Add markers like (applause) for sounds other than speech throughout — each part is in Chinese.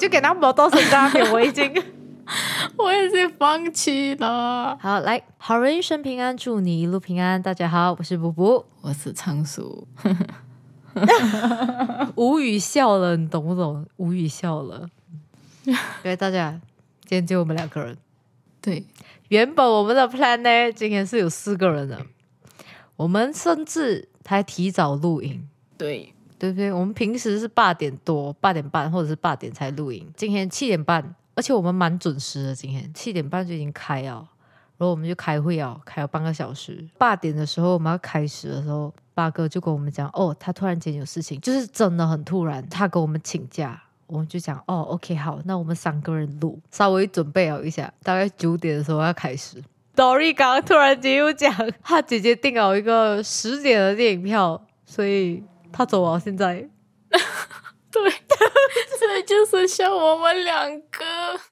就给他磨到身上面，我已经。(laughs) 我也是放弃了。好，来，好人一生平安，祝你一路平安。大家好，我是布布，我是仓鼠，(laughs) 无语笑了，你懂不懂？无语笑了。对大家，今天就我们两个人。对，原本我们的 plan 呢，今天是有四个人的，我们甚至还提早录音。对，对不对？我们平时是八点多、八点半或者是八点才录音，今天七点半。而且我们蛮准时的，今天七点半就已经开了，然后我们就开会啊，开了半个小时。八点的时候我们要开始的时候，八哥就跟我们讲，哦，他突然间有事情，就是真的很突然，他跟我们请假，我们就讲，哦，OK，好，那我们三个人录，稍微准备好一下，大概九点的时候要开始。Dory 刚刚突然间又讲，他姐姐订好一个十点的电影票，所以他走了。现在。(laughs) 对，(laughs) 所以就剩下我们两个，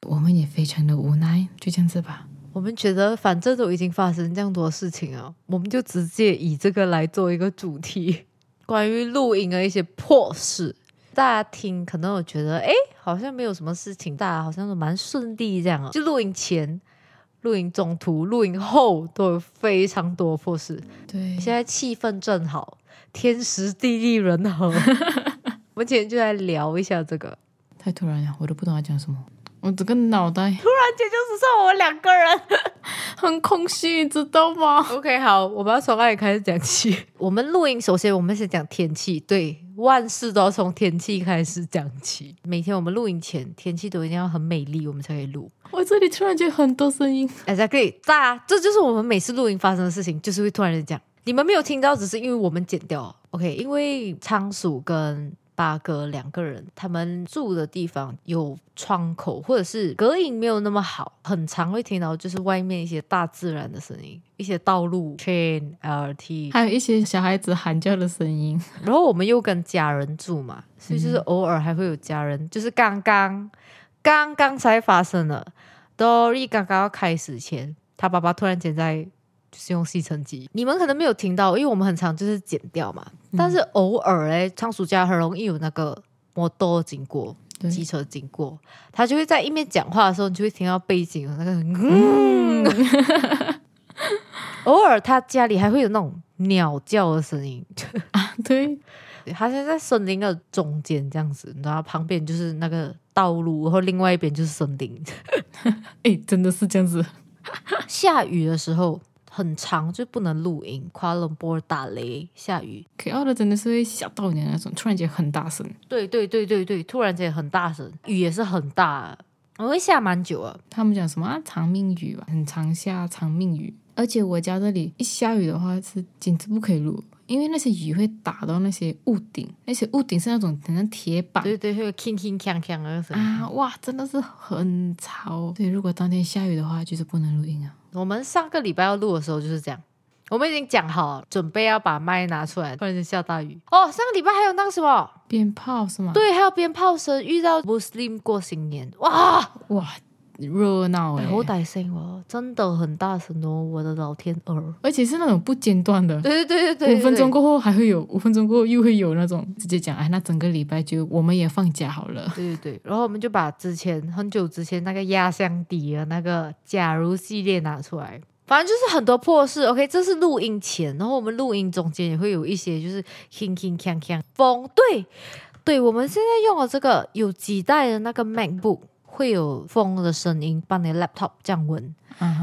我们也非常的无奈，就这样子吧。我们觉得反正都已经发生这样多事情了，我们就直接以这个来做一个主题，(laughs) 关于录音的一些破事。大家听可能我觉得，哎，好像没有什么事情，大家好像都蛮顺利这样啊。就录音前、录音中途、录音后都有非常多破事。对，现在气氛正好，天时地利人和。(laughs) 我们今天就来聊一下这个，太突然了，我都不懂他讲什么。我整个脑袋突然间就只剩我们两个人，(laughs) 很空虚，知道吗？OK，好，我们要从哪里开始讲起？(laughs) 我们录音，首先我们先讲天气，对，万事都要从天气开始讲起。每天我们录音前，天气都一定要很美丽，我们才可以录。我这里突然间很多声音，Exactly，大家，这就是我们每次录音发生的事情，就是会突然间讲，你们没有听到，只是因为我们剪掉。OK，因为仓鼠跟八哥两个人，他们住的地方有窗口，或者是隔音没有那么好，很常会听到就是外面一些大自然的声音，一些道路、train、LRT，还有一些小孩子喊叫的声音。然后我们又跟家人住嘛，所以就是偶尔还会有家人，就是刚刚刚刚才发生的，Dory 刚刚要开始前，他爸爸突然间在。就是用吸尘机，你们可能没有听到，因为我们很常就是剪掉嘛。但是偶尔哎，仓鼠家很容易有那个摩托经过，机车经过，他就会在一面讲话的时候，你就会听到背景那个嗯。(laughs) 偶尔他家里还会有那种鸟叫的声音 (laughs) 啊，对，他现在森林的中间这样子，然后旁边就是那个道路，然后另外一边就是森林。(laughs) 哎，真的是这样子。下雨的时候。很长就不能录音，夸冷波打雷下雨，K 二的真的是会吓到你那种，突然间很大声。对对对对对，突然间很大声，雨也是很大，我会下蛮久啊。他们讲什么啊？长命雨吧，很长下长命雨。而且我家这里一下雨的话是简直不可以录。因为那些雨会打到那些屋顶，那些屋顶是那种很像铁板，对对，会铿铿锵锵的声音啊！哇，真的是很吵。对，如果当天下雨的话，就是不能录音啊。我们上个礼拜要录的时候就是这样，我们已经讲好，准备要把麦拿出来，突然间下大雨。哦，上个礼拜还有那个什么鞭炮是吗？对，还有鞭炮声，遇到 Muslim 过新年，哇哇！热闹哎，好大声哦，真的很大声哦，我的老天儿！而且是那种不间断的，对对对对对，五分钟过后还会有，五分钟过后又会有那种直接讲，哎，那整个礼拜就我们也放假好了。对对对，然后我们就把之前很久之前那个压箱底的那个假如系列拿出来，反正就是很多破事。OK，这是录音前，然后我们录音中间也会有一些就是铿铿锵锵风，对对，我们现在用的这个有几代的那个 MacBook。会有风的声音，帮你 laptop 降温。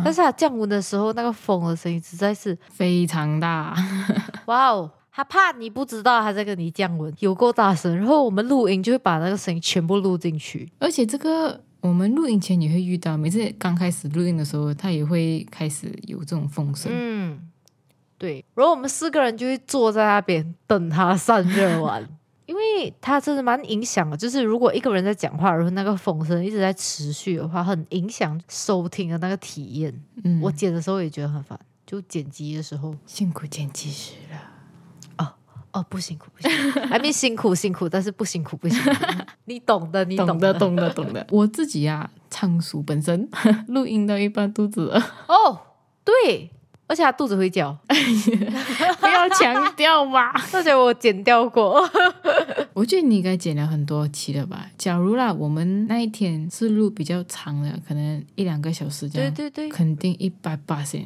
但是它降温的时候，那个风的声音实在是非常大。(laughs) 哇哦，他怕你不知道他在跟你降温，有够大声。然后我们录音就会把那个声音全部录进去。而且这个我们录音前也会遇到，每次刚开始录音的时候，他也会开始有这种风声。嗯，对。然后我们四个人就会坐在那边等它散热完。(laughs) 因为它真的蛮影响的，就是如果一个人在讲话，然后那个风声一直在持续的话，很影响收听的那个体验。嗯，我剪的时候也觉得很烦，就剪辑的时候辛苦剪辑师了。哦哦，不辛苦不辛苦，(laughs) 还没辛苦辛苦，但是不辛苦不辛苦，你懂的，你懂的，懂的，懂的。(laughs) 我自己呀，仓鼠本身 (laughs) 录音到一半肚子饿。哦，对。而且他肚子会叫，(laughs) 不要强 (laughs) 调嘛。而且我剪掉过。(laughs) 我觉得你应该剪了很多期了吧？假如啦，我们那一天是录比较长的，可能一两个小时这样，对对对，肯定一百八十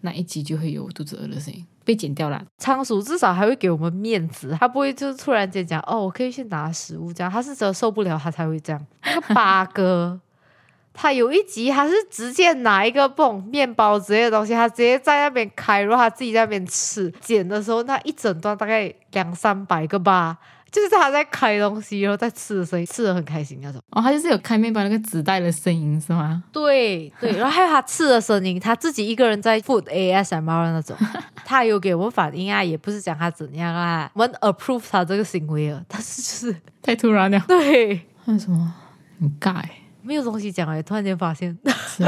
那一集就会有肚子饿的声音被剪掉了。仓鼠至少还会给我们面子，他不会就是突然间讲哦，我可以去拿食物这样，他是真的受不了他才会这样。那个八哥。他有一集，他是直接拿一个泵面包之类的东西，他直接在那边开，然后他自己在那边吃。剪的时候，那一整段大概两三百个吧，就是他在开东西，然后在吃的声音，吃的很开心那种。哦，他就是有开面包那个纸袋的声音是吗？对对，然后还有他吃的声音，他自己一个人在 food ASMR 那种，(laughs) 他有给我们反应啊，也不是讲他怎样啊，我们 approve 他这个行为啊，但是就是太突然了。对，为什么？很尬。没有东西讲哎，突然间发现，是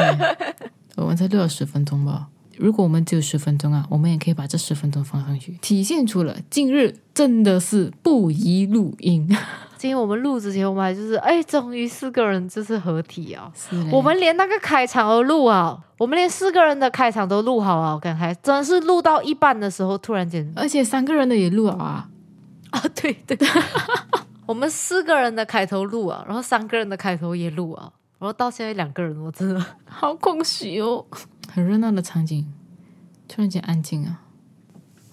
(laughs) 我们才录了十分钟吧？如果我们只有十分钟啊，我们也可以把这十分钟放上去，体现出了近日真的是不宜录音。(laughs) 今天我们录之前，我们还就是哎，终于四个人就是合体啊！是，我们连那个开场都录啊，我们连四个人的开场都录好啊！我刚才真的是录到一半的时候，突然间，而且三个人的也录了啊！(laughs) 啊，对对。我们四个人的开头录啊，然后三个人的开头也录啊，然后到现在两个人，我真的好空虚哦。很热闹的场景，突然间安静啊。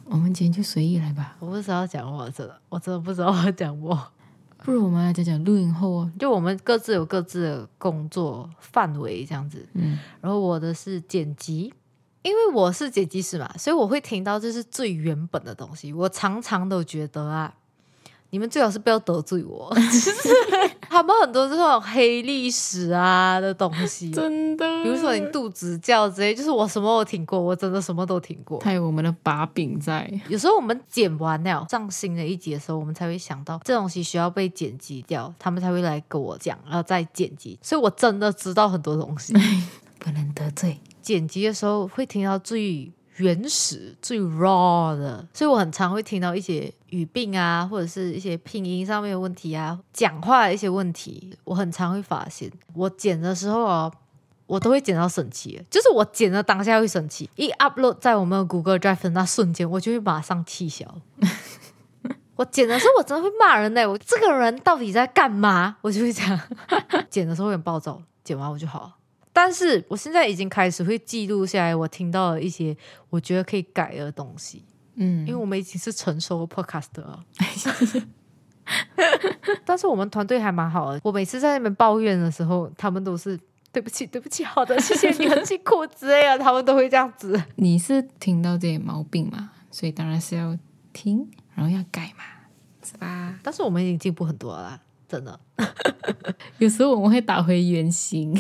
我们今天就随意来吧。我不知道讲我真的，我真的不知道我讲我。不如我们来讲讲录影后哦，就我们各自有各自的工作范围这样子。嗯，然后我的是剪辑，因为我是剪辑师嘛，所以我会听到这是最原本的东西。我常常都觉得啊。你们最好是不要得罪我，(laughs) 他们很多这种黑历史啊的东西，真的。比如说你肚子叫之类，就是我什么我听过，我真的什么都听过。他有我们的把柄在。有时候我们剪完了上新的一集的时候，我们才会想到这东西需要被剪辑掉，他们才会来跟我讲，然后再剪辑。所以我真的知道很多东西，(laughs) 不能得罪。剪辑的时候会听到最。原始最 raw 的，所以我很常会听到一些语病啊，或者是一些拼音上面的问题啊，讲话的一些问题，我很常会发现。我剪的时候啊，我都会剪到生气，就是我剪的当下会生气，一 upload 在我们 Google Drive 那瞬间，我就会马上气消。我剪的时候，我真的会骂人呢，我这个人到底在干嘛？我就会这样，剪的时候有点暴躁，剪完我就好了。但是我现在已经开始会记录下来，我听到了一些我觉得可以改的东西。嗯，因为我们已经是成熟的 podcast 了。(laughs) 但是我们团队还蛮好的，我每次在那边抱怨的时候，他们都是对不起，对不起，好的，谢谢你，很辛苦之类的，他们都会这样子。你是听到这些毛病嘛？所以当然是要听，然后要改嘛，是吧？但是我们已经进步很多了，真的。(laughs) 有时候我们会打回原形。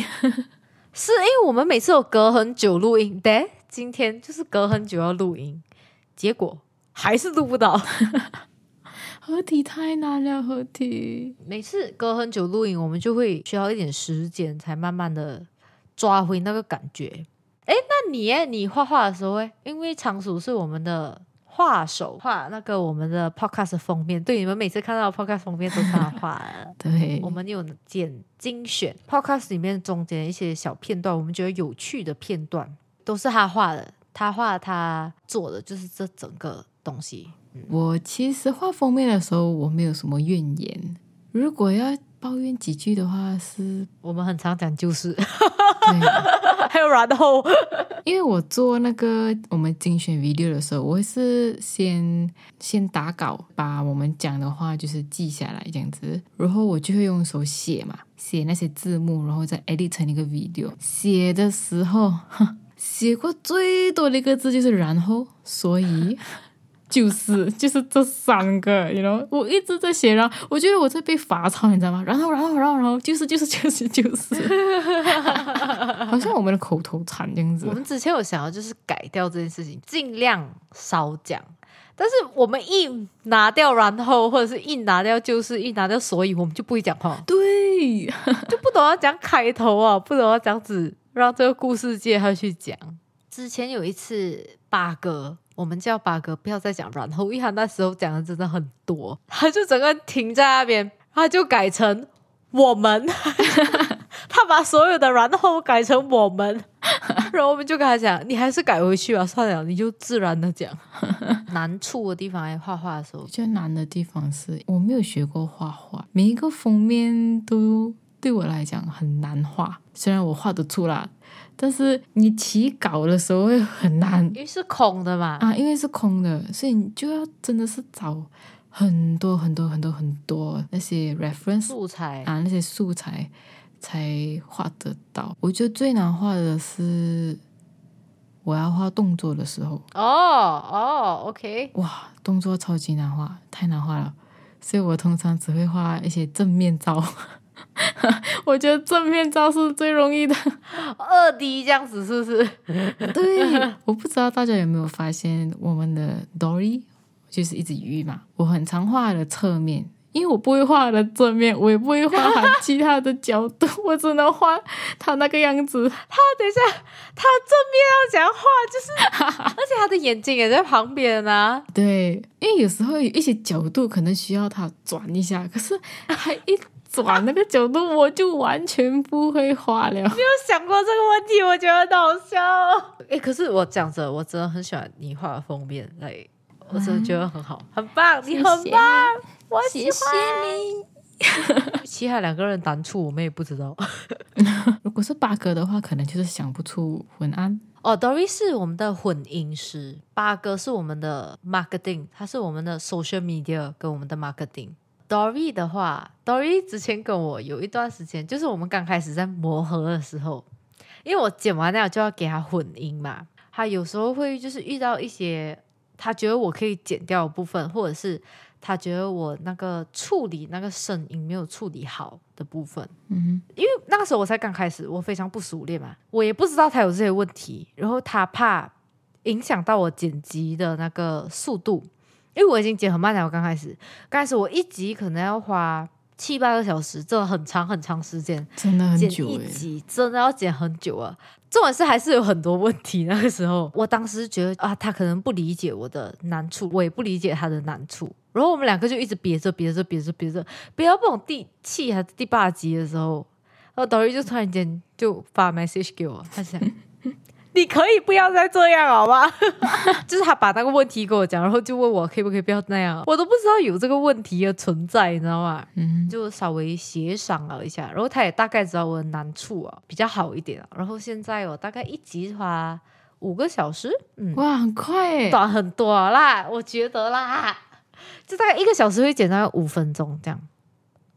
是因为我们每次有隔很久录音，对，今天就是隔很久要录音，结果还是录不到。(laughs) 合体太难了，合体每次隔很久录音，我们就会需要一点时间才慢慢的抓回那个感觉。哎，那你你画画的时候，因为仓鼠是我们的。画手画那个我们的 podcast 封面，对你们每次看到 podcast 封面都是他画的。(laughs) 对，我们有剪精选 podcast 里面中间一些小片段，我们觉得有趣的片段都是他画的，他画他做的就是这整个东西。我其实画封面的时候我没有什么怨言，如果要抱怨几句的话，是我们很常讲就是。(laughs) 还有然后，因为我做那个我们精选 video 的时候，我会是先先打稿，把我们讲的话就是记下来这样子，然后我就会用手写嘛，写那些字幕，然后再 edit 成一个 video。写的时候，写过最多的一个字就是然后，所以。就是就是这三个，你知道，我一直在写，然后我觉得我在被罚抄，你知道吗？然后然后然后然后就是就是就是就是，好像我们的口头禅这样子。我们之前有想要就是改掉这件事情，尽量少讲。但是我们一拿掉然后，或者是一拿掉就是一拿掉所以，我们就不会讲话。对，就不懂要讲开头啊，不懂要这样子让这个故事接下去讲。之前有一次八哥。我们叫八哥，不要再讲然后，因为他那时候讲的真的很多，他就整个停在那边，他就改成我们，(laughs) 他把所有的然后改成我们，(laughs) 然后我们就跟他讲，你还是改回去吧，算了，你就自然的讲。(laughs) 难处的地方，哎，画画的时候，最难的地方是我没有学过画画，每一个封面都对我来讲很难画。虽然我画得出啦，但是你起稿的时候会很难因为是空的嘛。啊，因为是空的，所以你就要真的是找很多很多很多很多那些 reference 素材啊，那些素材才画得到。我觉得最难画的是我要画动作的时候，哦哦，OK，哇，动作超级难画，太难画了。所以我通常只会画一些正面照。(laughs) 我觉得正面照是最容易的。(laughs) 二 D 这样子是不是？(laughs) 对，我不知道大家有没有发现，我们的 Dory 就是一只鱼嘛。我很常画的侧面，因为我不会画的正面，我也不会画其他的角度，我只能画它那个样子。他等一下，他正面要讲话，就是，而且他的眼睛也在旁边啊。对，因为有时候有一些角度可能需要他转一下，可是还一转那个角度，我就完全不会画了。(laughs) 有想过这个问题，我觉得很好笑、哦。哎、可是我讲着，我真的很喜欢你画的封面，来，我真的觉得很好，很棒，你很棒，我喜欢。你。(laughs) 其他两个人难处我们也不知道。(laughs) 如果是八哥的话，可能就是想不出文案。哦，Dory 是我们的混音师，八哥是我们的 marketing，他是我们的 social media 跟我们的 marketing。Dory 的话，Dory 之前跟我有一段时间，就是我们刚开始在磨合的时候，因为我剪完了就要给他混音嘛，他有时候会就是遇到一些他觉得我可以剪掉的部分，或者是他觉得我那个处理那个声音没有处理好的部分，嗯因为那个时候我才刚开始，我非常不熟练嘛，我也不知道他有这些问题，然后他怕影响到我剪辑的那个速度，因为我已经剪很慢了。我刚开始，刚开始我一集可能要花七八个小时，真的很长很长时间，真的很剪久。一集真的要剪很久啊。重点是还是有很多问题。那个时候，我当时觉得啊，他可能不理解我的难处，我也不理解他的难处。然后我们两个就一直憋着憋着憋着憋着，憋到不懂第七还是第八集的时候，然后导演就突然间就发 message 给我，他讲。你可以不要再这样好吗？(laughs) 就是他把那个问题跟我讲，然后就问我可以不可以不要那样，我都不知道有这个问题的存在，你知道吗？嗯，就稍微协商了一下，然后他也大概知道我的难处啊，比较好一点啊。然后现在我大概一集花五个小时，嗯，哇，很快诶。短很多啦，我觉得啦，就大概一个小时会剪大概五分钟这样。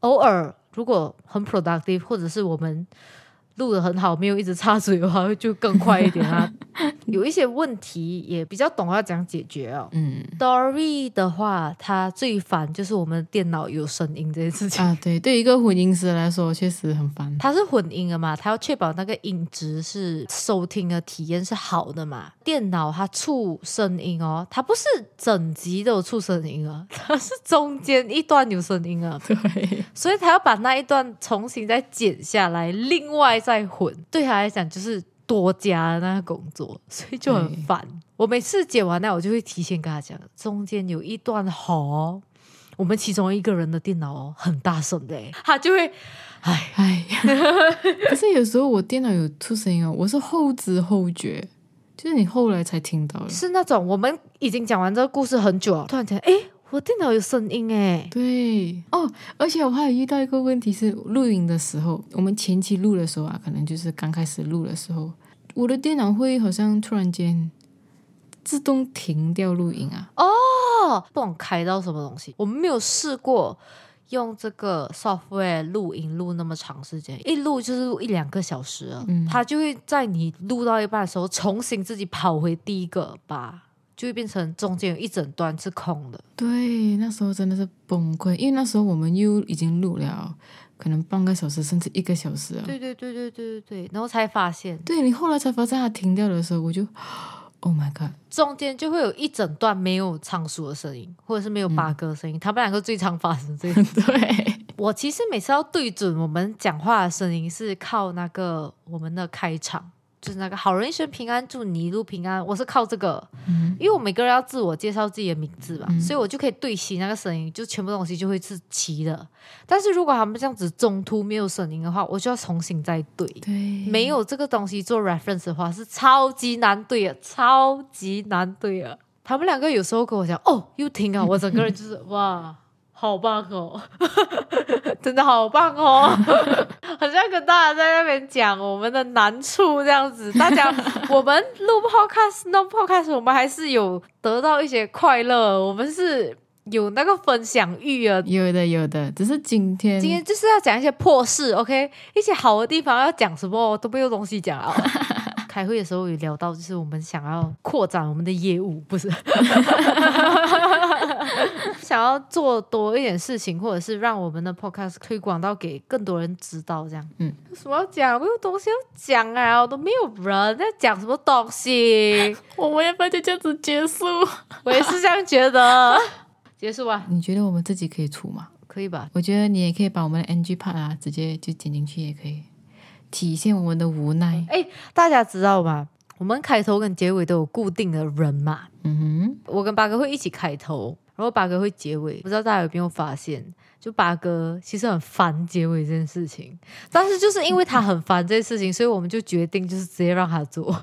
偶尔如果很 productive，或者是我们录的很好，没有一直插嘴的话，就更快一点啊。(laughs) 有一些问题也比较懂要怎样解决哦。嗯 Dory 的话，他最烦就是我们电脑有声音这件事情。啊，对，对于一个混音师来说，确实很烦。他是混音的嘛，他要确保那个音质是收听的体验是好的嘛。电脑它出声音哦，它不是整集都有出声音啊，它是中间一段有声音啊，(laughs) 对，所以他要把那一段重新再剪下来，另外再混，对他来讲就是多加那个工作，(laughs) 所以就很对烦。我每次剪完那，我就会提前跟他讲，中间有一段好。我们其中一个人的电脑哦很大声的欸，他就会，哎，哎，(laughs) 可是有时候我电脑有出声音哦，我是后知后觉，就是你后来才听到的。是那种我们已经讲完这个故事很久了，突然间，哎，我电脑有声音哎，对。哦，而且我还有遇到一个问题是，录影的时候，我们前期录的时候啊，可能就是刚开始录的时候，我的电脑会好像突然间自动停掉录音啊。哦，不懂开到什么东西，我们没有试过用这个 software 录音录那么长时间，一录就是录一两个小时啊，嗯。它就会在你录到一半的时候重新自己跑回第一个吧。就会变成中间有一整段是空的，对，那时候真的是崩溃，因为那时候我们又已经录了可能半个小时甚至一个小时啊。对对对对对对对，然后才发现对你后来才发现它停掉的时候，我就 Oh my god！中间就会有一整段没有仓鼠的声音，或者是没有八哥的声音，他们两个最常发生这个。对，我其实每次要对准我们讲话的声音，是靠那个我们的开场，就是那个好人一生平安，祝你一路平安。我是靠这个，嗯因为我每个人要自我介绍自己的名字嘛，嗯所以我就可以对齐那个声音，就全部东西就会是齐的。但是如果他们这样子中途没有声音的话，我就要重新再对。对，没有这个东西做 reference 的话，是超级难对的，超级难对的。他们两个有时候跟我讲，哦，又听啊，我整个人就是哇，好棒哦，(laughs) 真的好棒哦，(laughs) 好像跟大家在那边讲我们的难处这样子。大家，(laughs) 我们录 podcast、弄 podcast，我们还是有得到一些快乐，我们是有那个分享欲啊。有的有的，只是今天今天就是要讲一些破事，OK？一些好的地方要讲什么都没有东西讲啊。开会的时候有聊到，就是我们想要扩展我们的业务，不是 (laughs) 想要做多一点事情，或者是让我们的 podcast 推广到给更多人知道，这样。嗯，有什么要讲？没有东西要讲啊，我都没有人在讲什么东西，(laughs) 我们要不要就这样子结束？我也是这样觉得。(laughs) 结束吧，你觉得我们自己可以出吗？可以吧？我觉得你也可以把我们的 NG part 啊，直接就剪进去也可以，体现我们的无奈。哎，大家知道吗？我们开头跟结尾都有固定的人嘛。嗯哼我跟八哥会一起开头，然后八哥会结尾。不知道大家有没有发现，就八哥其实很烦结尾这件事情，但是就是因为他很烦这件事情，(laughs) 所以我们就决定就是直接让他做。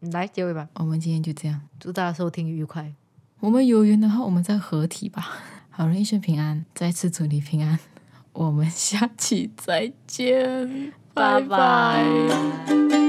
你 (laughs) 来结尾吧，我们今天就这样。祝大家收听愉快。我们有缘的话，我们再合体吧。好人一生平安，再次祝你平安。我们下期再见，拜拜。拜拜